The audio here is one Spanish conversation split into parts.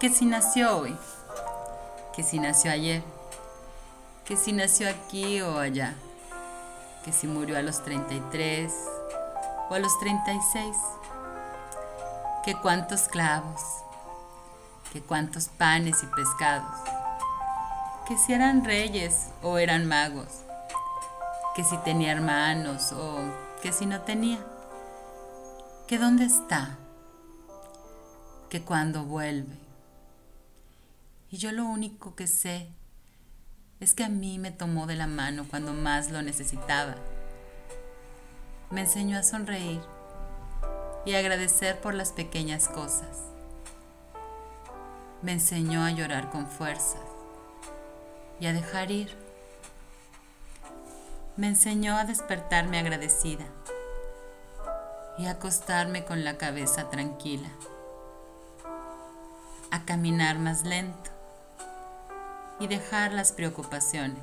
que si nació hoy, que si nació ayer, que si nació aquí o allá, que si murió a los 33 o a los 36, que cuántos clavos, que cuántos panes y pescados, que si eran reyes o eran magos, que si tenía hermanos o que si no tenía, que dónde está, que cuando vuelve. Y yo lo único que sé es que a mí me tomó de la mano cuando más lo necesitaba. Me enseñó a sonreír y agradecer por las pequeñas cosas. Me enseñó a llorar con fuerzas y a dejar ir. Me enseñó a despertarme agradecida y a acostarme con la cabeza tranquila, a caminar más lento y dejar las preocupaciones.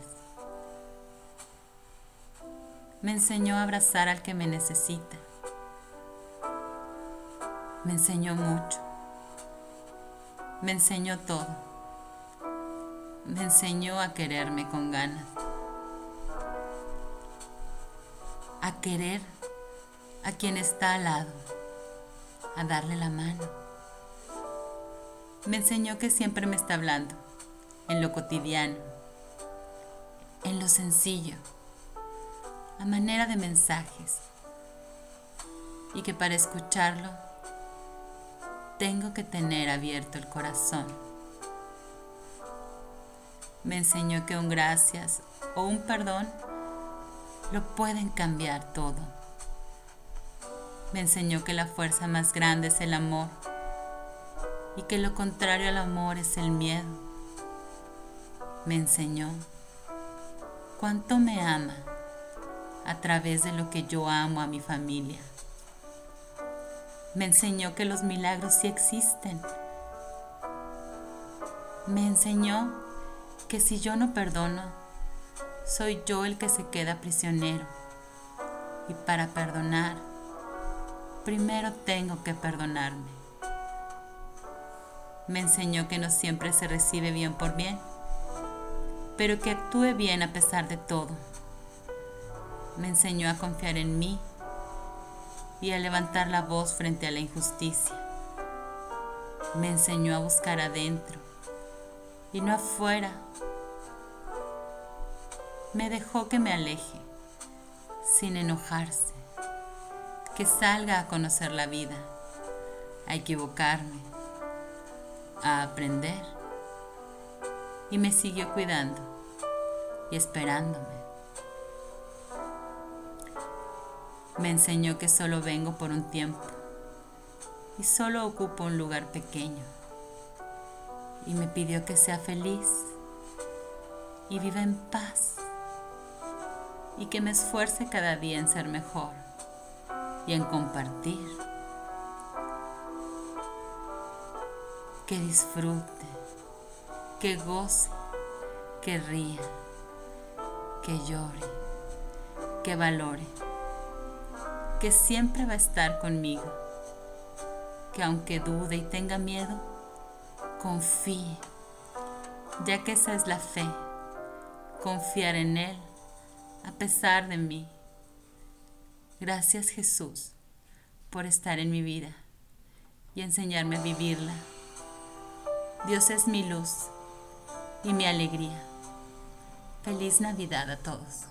Me enseñó a abrazar al que me necesita. Me enseñó mucho. Me enseñó todo. Me enseñó a quererme con ganas. A querer a quien está al lado. A darle la mano. Me enseñó que siempre me está hablando en lo cotidiano, en lo sencillo, a manera de mensajes, y que para escucharlo tengo que tener abierto el corazón. Me enseñó que un gracias o un perdón lo pueden cambiar todo. Me enseñó que la fuerza más grande es el amor y que lo contrario al amor es el miedo me enseñó cuánto me ama a través de lo que yo amo a mi familia. Me enseñó que los milagros sí existen. Me enseñó que si yo no perdono, soy yo el que se queda prisionero. Y para perdonar, primero tengo que perdonarme. Me enseñó que no siempre se recibe bien por bien pero que actúe bien a pesar de todo. Me enseñó a confiar en mí y a levantar la voz frente a la injusticia. Me enseñó a buscar adentro y no afuera. Me dejó que me aleje sin enojarse, que salga a conocer la vida, a equivocarme, a aprender y me siguió cuidando y esperándome. Me enseñó que solo vengo por un tiempo y solo ocupo un lugar pequeño. Y me pidió que sea feliz y viva en paz y que me esfuerce cada día en ser mejor y en compartir. Que disfrute que goce, que ría, que llore, que valore, que siempre va a estar conmigo, que aunque dude y tenga miedo, confíe, ya que esa es la fe, confiar en Él a pesar de mí. Gracias Jesús por estar en mi vida y enseñarme a vivirla. Dios es mi luz y mi alegría. Feliz Navidad a todos.